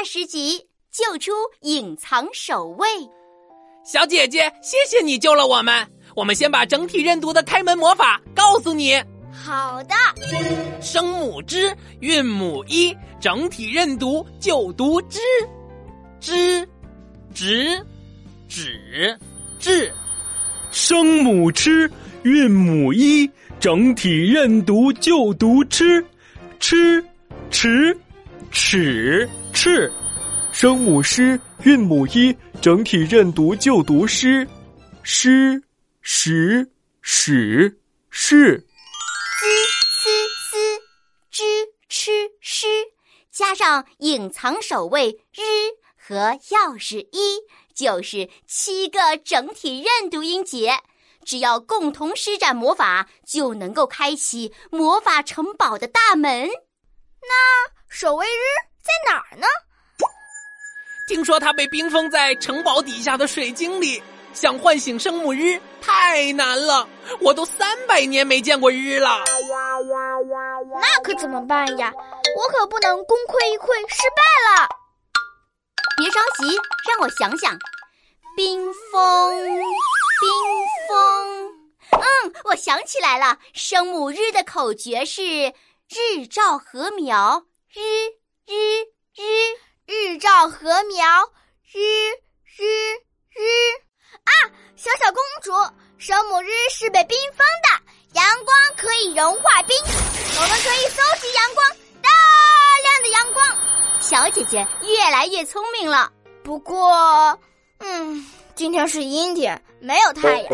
二十集救出隐藏守卫。小姐姐，谢谢你救了我们。我们先把整体认读的开门魔法告诉你。好的，声母之，韵母一，整体认读就读之，之，直，指，至。声母之，韵母一，整体认读就读吃，吃，迟，尺，赤。声母诗，韵母一，整体认读就读诗，诗，时，史，是。加上隐藏守卫日和钥匙一，就是七个整体认读音节。只要共同施展魔法，就能够开启魔法城堡的大门。那守卫日儿呢？听说他被冰封在城堡底下的水晶里。想唤醒生母日太难了，我都三百年没见过日了。那可怎么办呀？我可不能功亏一篑失败了。别着急，让我想想。冰封，冰封。嗯，我想起来了，生母日的口诀是日照禾苗，日日日，日照禾苗，日日日。啊，小小公主，生母日是被冰封的，阳光可以融化冰，我们可以搜集阳光，大量的阳光。小姐姐越来越聪明了，不过，嗯，今天是阴天，没有太阳。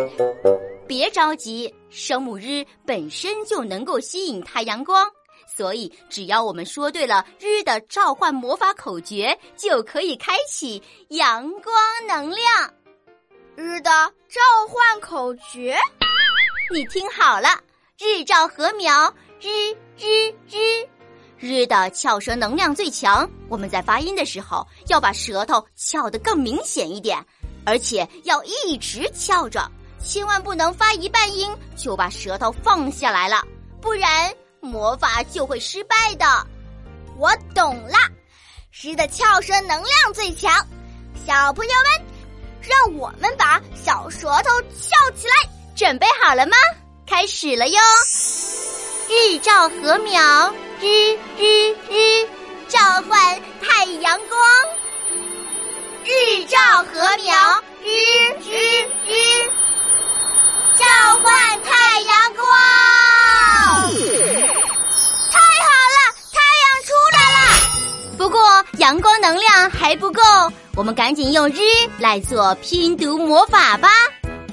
别着急，生母日本身就能够吸引太阳光，所以只要我们说对了日的召唤魔法口诀，就可以开启阳光能量。日的召唤口诀，你听好了：日照禾苗，日日日。日的翘舌能量最强，我们在发音的时候要把舌头翘得更明显一点，而且要一直翘着，千万不能发一半音就把舌头放下来了，不然魔法就会失败的。我懂了，日的翘舌能量最强，小朋友们。让我们把小舌头翘起来，准备好了吗？开始了哟！日照禾苗，日日日，召唤太阳光。日照禾苗，日日日，召唤阳光能量还不够。我们赶紧用日来做拼读魔法吧，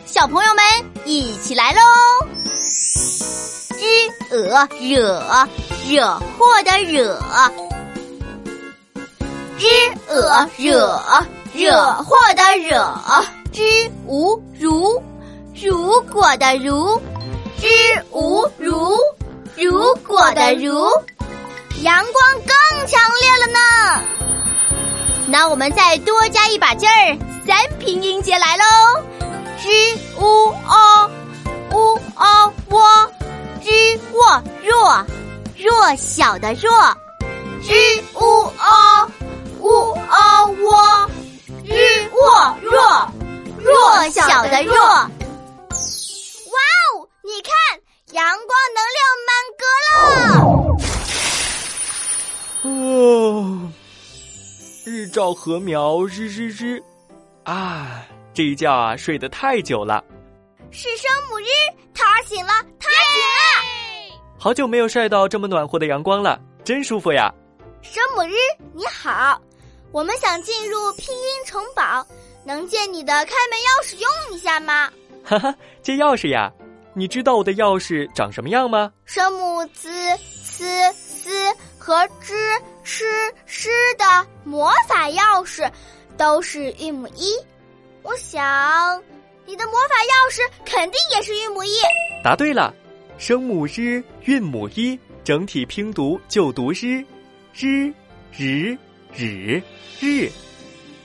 小朋友们一起来喽！日呃惹惹祸的惹，日呃惹惹祸的惹，日无如如果的如，日无如如果的如，阳光更强烈了呢。那我们再多加一把劲儿，三拼音节来喽！z u o u o w z 沃弱弱小的弱，z u o u o w z 沃弱弱小的弱。日照禾苗，日日日，啊，这一觉啊睡得太久了。是生母日，他醒了，他醒了。好久没有晒到这么暖和的阳光了，真舒服呀。生母日你好，我们想进入拼音城堡，能借你的开门钥匙用一下吗？哈哈，借钥匙呀？你知道我的钥匙长什么样吗？声母 z、c、s 和 z。吃诗的魔法钥匙都是韵母一，我想你的魔法钥匙肯定也是韵母一。答对了，声母日韵母一，整体拼读就读日日日日日。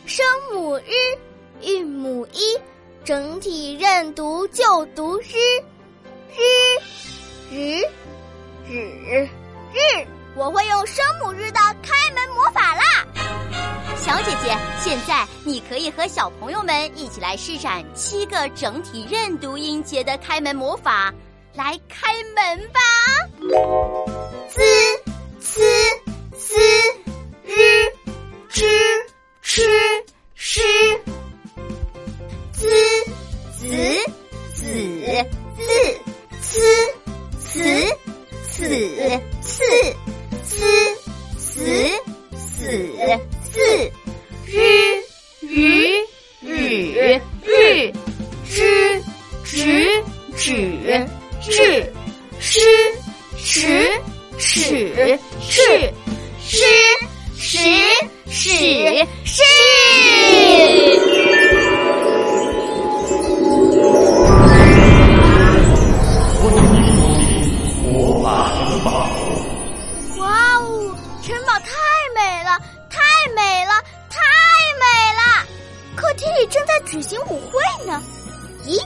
声母日韵母一，整体认读就读日日日日日。我会用声母日的开门魔法啦！小姐姐，现在你可以和小朋友们一起来施展七个整体认读音节的开门魔法，来开门吧。日、日、知、直、指、至、诗、迟、尺、赤、诗、时、始、是。哇哦，城堡太美了，太美了，太美了！里正在举行舞会呢。咦，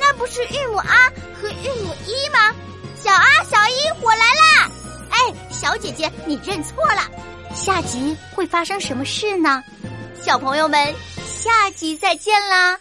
那不是韵母啊和韵母一吗？小啊，小一，我来啦！哎，小姐姐，你认错了。下集会发生什么事呢？小朋友们，下集再见啦！